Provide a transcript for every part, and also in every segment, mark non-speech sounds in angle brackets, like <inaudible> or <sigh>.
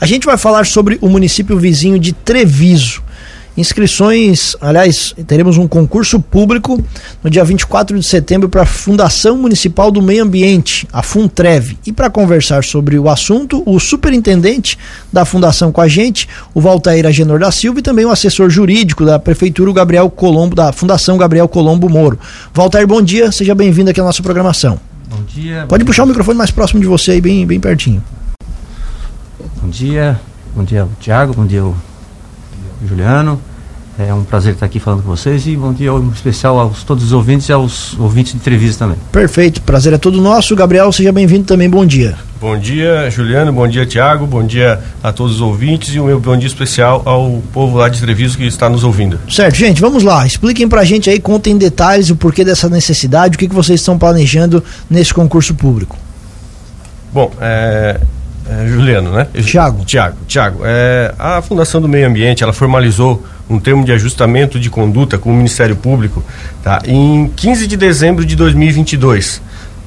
A gente vai falar sobre o município vizinho de Treviso. Inscrições, aliás, teremos um concurso público no dia 24 de setembro para a Fundação Municipal do Meio Ambiente, a Funtrev. E para conversar sobre o assunto, o superintendente da fundação com a gente, o Valtair Agenor da Silva, e também o assessor jurídico da Prefeitura, o Gabriel Colombo, da Fundação Gabriel Colombo Moro. Valtair, bom dia, seja bem-vindo aqui à nossa programação. Bom dia. Pode puxar o microfone mais próximo de você aí, bem, bem pertinho. Bom dia, bom dia, Tiago, bom dia, Juliano. É um prazer estar aqui falando com vocês e bom dia especial aos todos os ouvintes e aos ouvintes de entrevista também. Perfeito, prazer é todo nosso. Gabriel, seja bem-vindo também, bom dia. Bom dia, Juliano, bom dia, Tiago, bom dia a todos os ouvintes e o meu bom dia especial ao povo lá de Treviso que está nos ouvindo. Certo, gente, vamos lá. Expliquem pra gente aí, contem detalhes o porquê dessa necessidade, o que, que vocês estão planejando nesse concurso público. Bom, é, é, Juliano, né? Tiago. Tiago, Tiago. É, a Fundação do Meio Ambiente, ela formalizou um termo de ajustamento de conduta com o Ministério Público tá, em 15 de dezembro de 2022.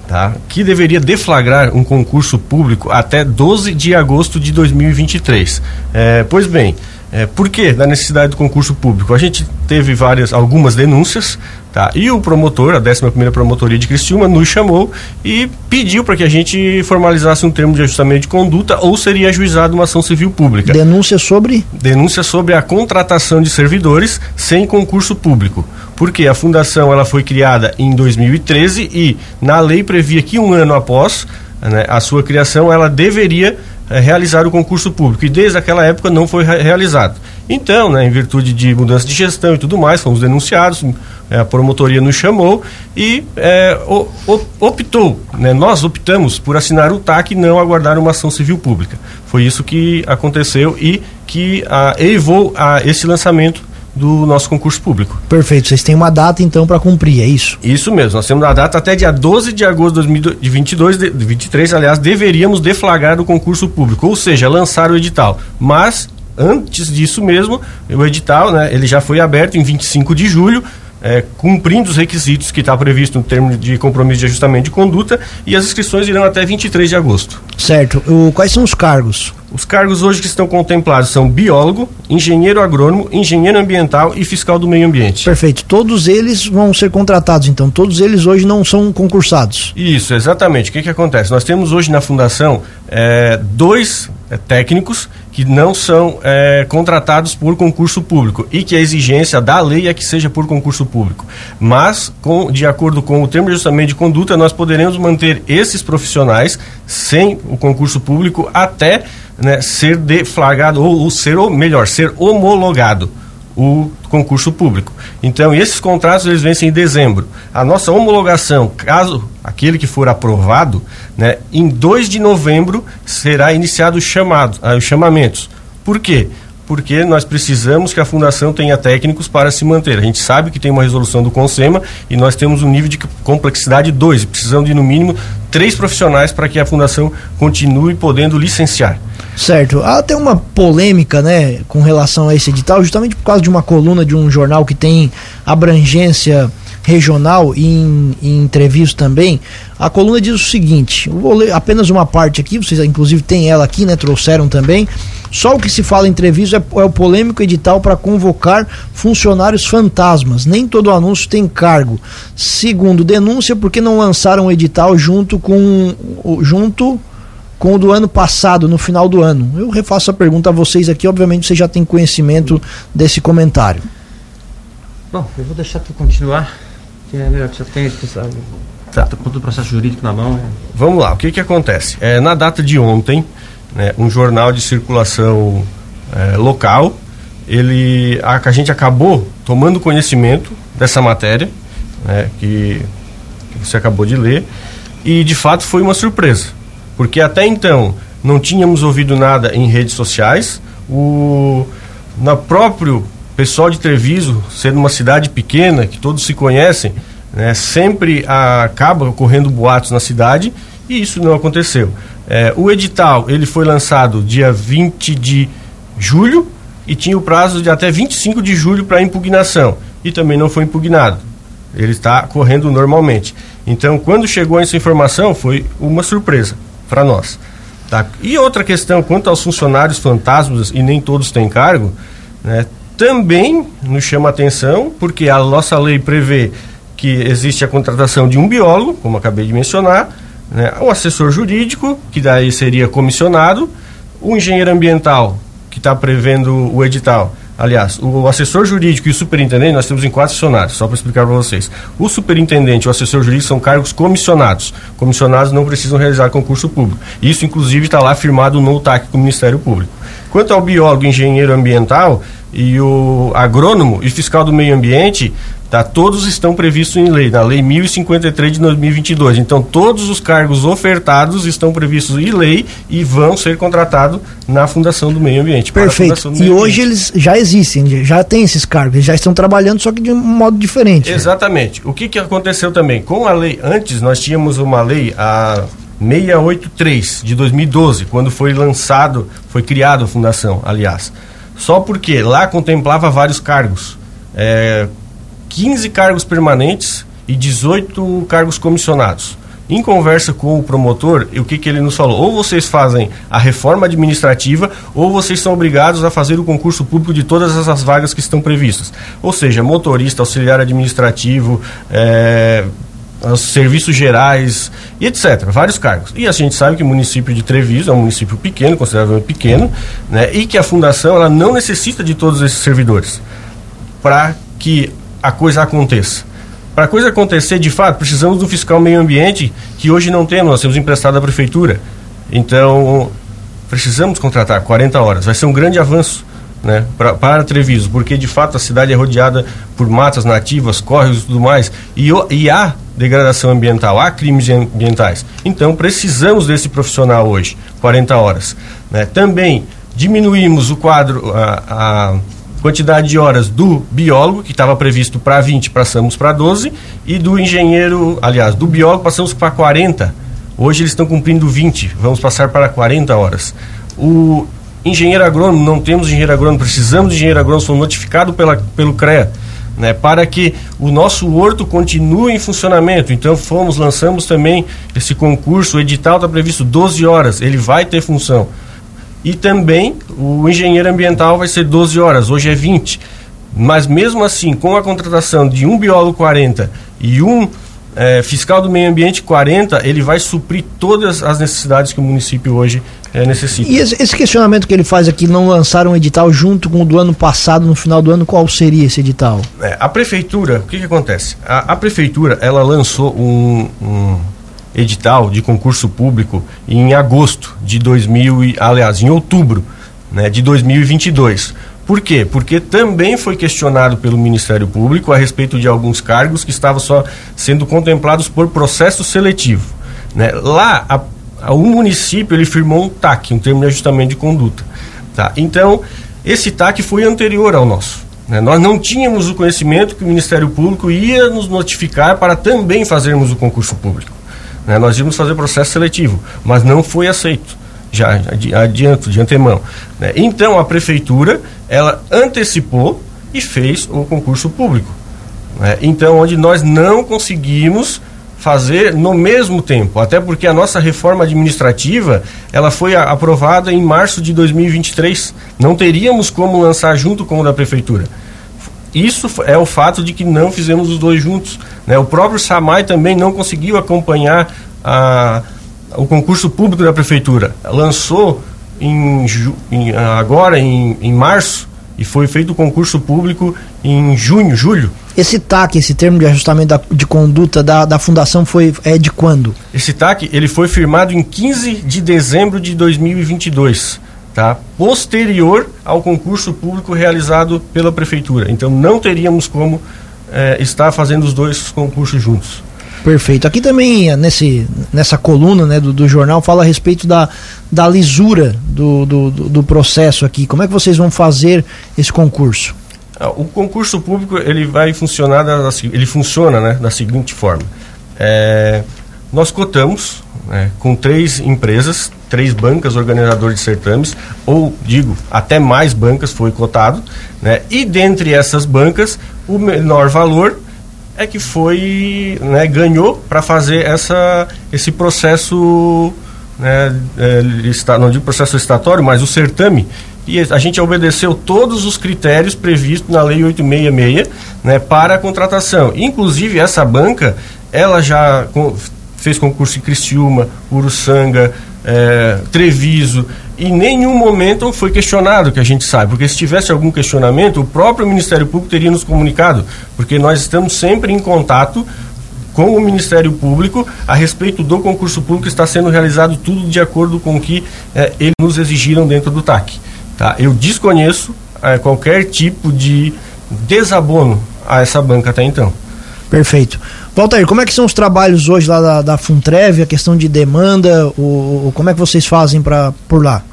Tá, que deveria deflagrar um concurso público até 12 de agosto de 2023. É, pois bem, é, por que da necessidade do concurso público? A gente teve várias, algumas denúncias, tá? E o promotor, a 11 primeira promotoria de Criciúma, nos chamou e pediu para que a gente formalizasse um termo de ajustamento de conduta ou seria ajuizado uma ação civil pública. Denúncia sobre? Denúncia sobre a contratação de servidores sem concurso público. Porque a fundação ela foi criada em 2013 e na lei previa que um ano após né, a sua criação ela deveria é, realizar o concurso público e desde aquela época não foi realizado. Então, né, em virtude de mudança de gestão e tudo mais, fomos denunciados, é, a promotoria nos chamou e é, optou, né, nós optamos por assinar o TAC e não aguardar uma ação civil pública. Foi isso que aconteceu e que a, elevou a esse lançamento do nosso concurso público. Perfeito, vocês têm uma data então para cumprir, é isso? Isso mesmo, nós temos a data até dia 12 de agosto de 2022, de 23, aliás, deveríamos deflagrar o concurso público, ou seja, lançar o edital. Mas antes disso mesmo, o edital, né, ele já foi aberto em 25 de julho, é, cumprindo os requisitos que está previsto no termo de compromisso de ajustamento de conduta e as inscrições irão até 23 de agosto. Certo. O, quais são os cargos? Os cargos hoje que estão contemplados são biólogo, engenheiro agrônomo, engenheiro ambiental e fiscal do meio ambiente. Perfeito. Todos eles vão ser contratados, então. Todos eles hoje não são concursados. Isso, exatamente. O que, que acontece? Nós temos hoje na fundação é, dois é, técnicos que não são é, contratados por concurso público e que a exigência da lei é que seja por concurso público. Mas, com, de acordo com o termo de ajustamento de conduta, nós poderemos manter esses profissionais sem o concurso público até né, ser deflagrado ou, ou ser, ou melhor, ser homologado o concurso público. Então, esses contratos eles vencem em dezembro. A nossa homologação, caso aquele que for aprovado, né, em 2 de novembro será iniciado o chamado, ah, os chamamentos. Por quê? Porque nós precisamos que a fundação tenha técnicos para se manter. A gente sabe que tem uma resolução do Consema e nós temos um nível de complexidade 2. Precisamos de, no mínimo, três profissionais para que a fundação continue podendo licenciar. Certo. Há até uma polêmica, né, com relação a esse edital, justamente por causa de uma coluna de um jornal que tem abrangência regional e em, em entrevista também. A coluna diz o seguinte: vou ler apenas uma parte aqui, vocês inclusive têm ela aqui, né? Trouxeram também. Só o que se fala em entrevista é, é o polêmico edital para convocar funcionários fantasmas. Nem todo anúncio tem cargo. Segundo denúncia, porque não lançaram o edital junto com junto com o do ano passado, no final do ano. Eu refaço a pergunta a vocês aqui, obviamente vocês já têm conhecimento desse comentário. Bom, eu vou deixar tu continuar, que é melhor, já tem tá. todo o processo jurídico na mão. É... Vamos lá, o que que acontece? É, na data de ontem, né, um jornal de circulação é, local, ele, a, a gente acabou tomando conhecimento dessa matéria, né, que, que você acabou de ler, e de fato foi uma surpresa porque até então não tínhamos ouvido nada em redes sociais. O na próprio pessoal de Treviso, sendo uma cidade pequena que todos se conhecem, né, sempre acaba ocorrendo boatos na cidade e isso não aconteceu. É, o edital ele foi lançado dia 20 de julho e tinha o prazo de até 25 de julho para impugnação e também não foi impugnado. Ele está correndo normalmente. Então, quando chegou essa informação, foi uma surpresa para nós. Tá? E outra questão, quanto aos funcionários fantasmas, e nem todos têm cargo, né, também nos chama atenção, porque a nossa lei prevê que existe a contratação de um biólogo, como acabei de mencionar, né, o assessor jurídico, que daí seria comissionado, o engenheiro ambiental, que está prevendo o edital, Aliás, o assessor jurídico e o superintendente, nós temos em quatro funcionários, só para explicar para vocês. O superintendente e o assessor jurídico são cargos comissionados. Comissionados não precisam realizar concurso público. Isso, inclusive, está lá firmado no TAC com o Ministério Público. Quanto ao biólogo, engenheiro ambiental e o agrônomo e fiscal do meio ambiente, Tá? Todos estão previstos em lei, na Lei 1053 de 2022. Então, todos os cargos ofertados estão previstos em lei e vão ser contratados na Fundação do Meio Ambiente. Perfeito. E hoje eles já existem, já tem esses cargos, eles já estão trabalhando, só que de um modo diferente. Né? Exatamente. Né? O que, que aconteceu também? Com a lei, antes nós tínhamos uma lei, a 683 de 2012, quando foi lançado, foi criada a fundação, aliás. Só porque lá contemplava vários cargos. É, 15 cargos permanentes e 18 cargos comissionados. Em conversa com o promotor, o que, que ele nos falou? Ou vocês fazem a reforma administrativa, ou vocês são obrigados a fazer o concurso público de todas essas vagas que estão previstas. Ou seja, motorista, auxiliar administrativo, é, serviços gerais e etc. Vários cargos. E a gente sabe que o município de Treviso é um município pequeno, consideravelmente pequeno, né, e que a fundação ela não necessita de todos esses servidores para que a coisa aconteça. Para a coisa acontecer, de fato, precisamos do fiscal meio ambiente, que hoje não temos, nós temos emprestado à prefeitura. Então, precisamos contratar 40 horas. Vai ser um grande avanço né, pra, para Treviso, porque de fato a cidade é rodeada por matas nativas, córregos e tudo mais, e, e há degradação ambiental, há crimes ambientais. Então, precisamos desse profissional hoje, 40 horas. Né. Também diminuímos o quadro, a, a quantidade de horas do biólogo, que estava previsto para 20, passamos para 12, e do engenheiro, aliás, do biólogo passamos para 40. Hoje eles estão cumprindo 20, vamos passar para 40 horas. O engenheiro agrônomo, não temos engenheiro agrônomo, precisamos de engenheiro agrônomo, sou notificado pela, pelo CREA, né, para que o nosso horto continue em funcionamento. Então fomos, lançamos também esse concurso, o edital está previsto 12 horas, ele vai ter função. E também o engenheiro ambiental vai ser 12 horas, hoje é 20. Mas mesmo assim, com a contratação de um biólogo 40 e um é, fiscal do meio ambiente 40, ele vai suprir todas as necessidades que o município hoje é, necessita. E esse, questionamento que ele faz aqui, não lançaram um edital junto com o do ano passado, no final do ano, qual seria esse edital? É, a prefeitura, o que, que acontece? A, a, prefeitura, ela lançou um, um edital de concurso público em agosto de 2000 e, aliás, em outubro, né, de 2022. Por quê? Porque também foi questionado pelo Ministério Público a respeito de alguns cargos que estavam só sendo contemplados por processo seletivo. Né? Lá, a, a, o município ele firmou um TAC, um termo de ajustamento de conduta. Tá? Então, esse TAC foi anterior ao nosso. Né? Nós não tínhamos o conhecimento que o Ministério Público ia nos notificar para também fazermos o concurso público. Né? Nós íamos fazer processo seletivo, mas não foi aceito, já adianto, de antemão. Né? Então a prefeitura, ela antecipou e fez o concurso público. Né? Então, onde nós não conseguimos fazer no mesmo tempo, até porque a nossa reforma administrativa ela foi aprovada em março de 2023. Não teríamos como lançar junto com o da prefeitura. Isso é o fato de que não fizemos os dois juntos. Né? O próprio Samai também não conseguiu acompanhar a, o concurso público da prefeitura. Lançou em, em, agora, em, em março, e foi feito o concurso público em junho, julho. Esse TAC, esse termo de ajustamento da, de conduta da, da fundação foi é de quando? Esse TAC ele foi firmado em 15 de dezembro de 2022 tá? posterior ao concurso público realizado pela prefeitura. Então não teríamos como é, estar fazendo os dois concursos juntos. Perfeito. Aqui também, nesse, nessa coluna né, do, do jornal, fala a respeito da, da lisura do, do, do processo aqui. Como é que vocês vão fazer esse concurso? Ah, o concurso público ele vai funcionar da, ele funciona né, da seguinte forma. É, nós cotamos né, com três empresas, três bancas organizadoras de certames, ou digo, até mais bancas foi cotado, né, e dentre essas bancas, o menor valor é que foi, né, ganhou para fazer essa, esse processo né, é, não digo processo licitatório, mas o certame, e a gente obedeceu todos os critérios previstos na Lei 866 né, para a contratação. Inclusive, essa banca, ela já fez concurso em Criciúma, Uruçanga, é, Treviso, e nenhum momento foi questionado, que a gente sabe, porque se tivesse algum questionamento, o próprio Ministério Público teria nos comunicado, porque nós estamos sempre em contato com o Ministério Público a respeito do concurso público está sendo realizado tudo de acordo com o que eh, eles nos exigiram dentro do TAC. Tá? Eu desconheço eh, qualquer tipo de desabono a essa banca até então. Perfeito. Walter, como é que são os trabalhos hoje lá da, da a questão de demanda, o, o como é que vocês fazem para por lá?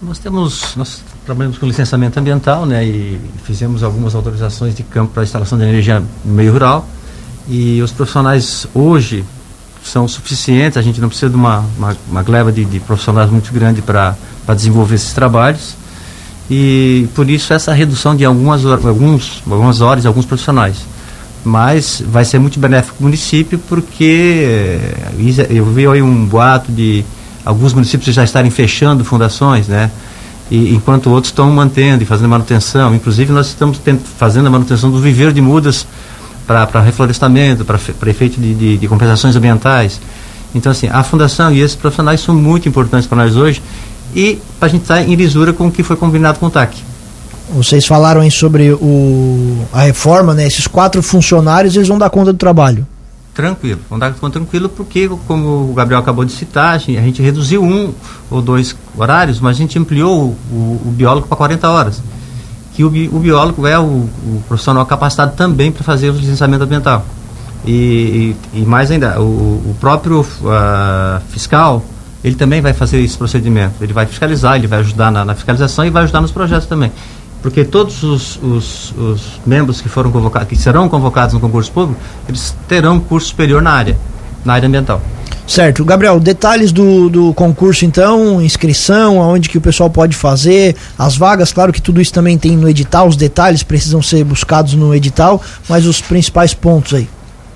Nós temos, nós trabalhamos com licenciamento ambiental, né, e fizemos algumas autorizações de campo para instalação de energia no meio rural. E os profissionais hoje são suficientes, a gente não precisa de uma, uma, uma gleba de, de, profissionais muito grande para desenvolver esses trabalhos. E por isso essa redução de algumas, alguns, algumas horas, alguns profissionais. Mas vai ser muito benéfico para o município, porque eh, eu vi aí um boato de alguns municípios já estarem fechando fundações, né? E, enquanto outros estão mantendo e fazendo manutenção. Inclusive, nós estamos fazendo a manutenção do viveiro de mudas para reflorestamento, para efeito de, de, de, compensações ambientais. Então, assim, a fundação e esses profissionais são muito importantes para nós hoje e para a gente estar tá em lisura com o que foi combinado com o TAC. Vocês falaram aí sobre o, a reforma, né? Esses quatro funcionários, eles vão dar conta do trabalho. Tranquilo, vão dar conta tranquilo porque, como o Gabriel acabou de citar, a gente reduziu um ou dois horários, mas a gente ampliou o, o, o biólogo para 40 horas que o, o biólogo é o, profissional capacitado também para fazer o licenciamento ambiental. E, e, e mais ainda, o, o próprio uh, fiscal, ele também vai fazer esse procedimento. Ele vai fiscalizar, ele vai ajudar na, na fiscalização e vai ajudar nos projetos também. Porque todos os, os, os membros que foram convocados, que serão convocados no concurso público, eles terão curso superior na área, na área ambiental. Certo. Gabriel, detalhes do, do concurso então, inscrição, aonde que o pessoal pode fazer, as vagas, claro que tudo isso também tem no edital, os detalhes precisam ser buscados no edital, mas os principais pontos aí.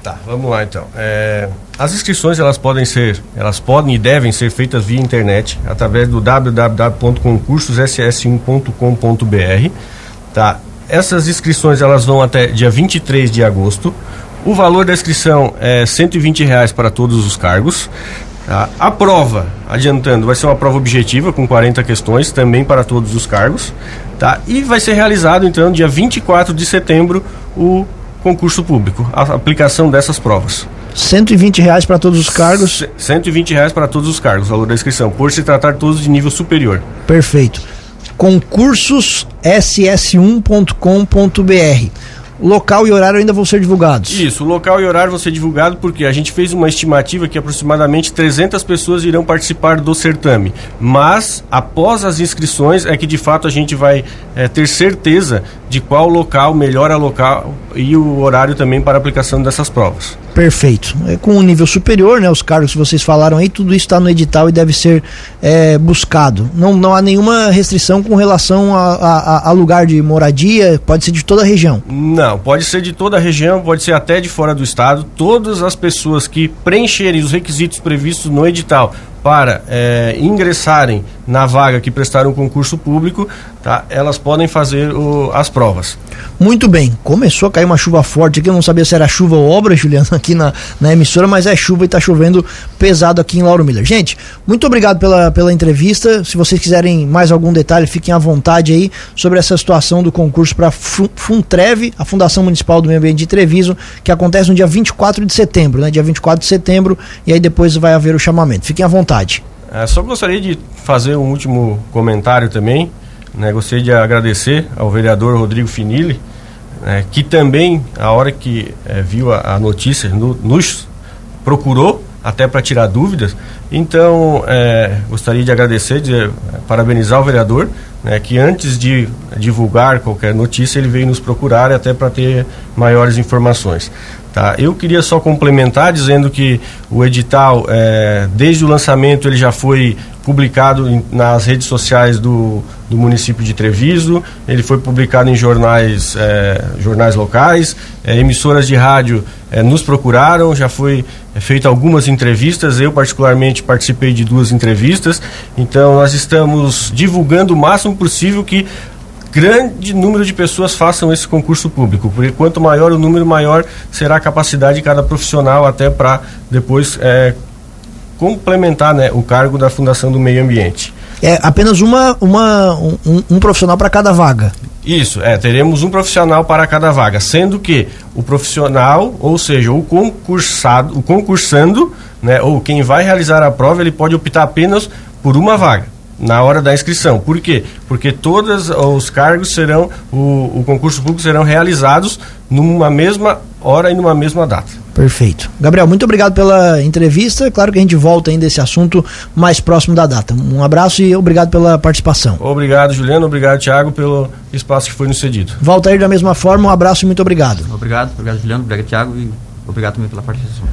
Tá, vamos lá então. É, as inscrições elas podem ser, elas podem e devem ser feitas via internet através do www.concursosss1.com.br, tá? Essas inscrições elas vão até dia 23 de agosto. O valor da inscrição é 120 reais para todos os cargos. Tá? A prova, adiantando, vai ser uma prova objetiva com 40 questões, também para todos os cargos. Tá? E vai ser realizado, então, dia 24 de setembro, o concurso público, a aplicação dessas provas. 120 reais para todos os cargos? 120 reais para todos os cargos, valor da inscrição, por se tratar todos de nível superior. Perfeito. Concursos ss1.com.br local e horário ainda vão ser divulgados. Isso, o local e horário vão ser divulgados porque a gente fez uma estimativa que aproximadamente 300 pessoas irão participar do certame. Mas, após as inscrições, é que de fato a gente vai é, ter certeza de qual local, melhor local e o horário também para a aplicação dessas provas. Perfeito. É, com um nível superior, né, os cargos que vocês falaram aí, tudo isso está no edital e deve ser é, buscado. Não, não há nenhuma restrição com relação a, a, a, lugar de moradia, pode ser de toda a região. Não, pode ser de toda a região, pode ser até de fora do estado. Todas as pessoas que preencherem os requisitos previstos no edital para é, ingressarem na vaga que prestaram concurso público, tá? elas podem fazer o, as provas. Muito bem, começou a cair uma chuva forte aqui, eu não sabia se era chuva ou obra, <laughs> Juliano, aqui na, na emissora, mas é chuva e está chovendo pesado aqui em Lauro Miller. Gente, muito obrigado pela, pela entrevista. Se vocês quiserem mais algum detalhe, fiquem à vontade aí sobre essa situação do concurso para Funtreve, a Fundação Municipal do Meio Ambiente de Treviso, que acontece no dia 24 de setembro, né? Dia 24 de setembro, e aí depois vai haver o chamamento. Fiquem à vontade. É, só gostaria de fazer um último comentário também. Né? Gostaria de agradecer ao vereador Rodrigo Finilli, né? que também, a hora que é, viu a, a notícia, no, nos procurou até para tirar dúvidas. Então, é, gostaria de agradecer, de parabenizar o vereador, né, que antes de divulgar qualquer notícia, ele veio nos procurar até para ter maiores informações. Tá? Eu queria só complementar dizendo que o edital, é, desde o lançamento, ele já foi publicado em, nas redes sociais do, do município de Treviso, ele foi publicado em jornais, é, jornais locais, é, emissoras de rádio é, nos procuraram, já foi é, feita algumas entrevistas, eu particularmente participei de duas entrevistas, então nós estamos divulgando o máximo possível que grande número de pessoas façam esse concurso público, porque quanto maior o número, maior será a capacidade de cada profissional até para depois é, complementar né, o cargo da Fundação do Meio Ambiente. É apenas uma, uma, um, um profissional para cada vaga. Isso, é, teremos um profissional para cada vaga, sendo que o profissional, ou seja, o concursado, o concursando, né, ou quem vai realizar a prova, ele pode optar apenas por uma vaga na hora da inscrição. Por quê? Porque todos os cargos serão, o, o concurso público serão realizados numa mesma hora e numa mesma data. Perfeito. Gabriel, muito obrigado pela entrevista. Claro que a gente volta ainda esse assunto mais próximo da data. Um abraço e obrigado pela participação. Obrigado, Juliano. Obrigado, Thiago, pelo espaço que foi nos cedido. Volta aí da mesma forma. Um abraço e muito obrigado. Obrigado, obrigado, Juliano. Obrigado, Thiago. E obrigado também pela participação.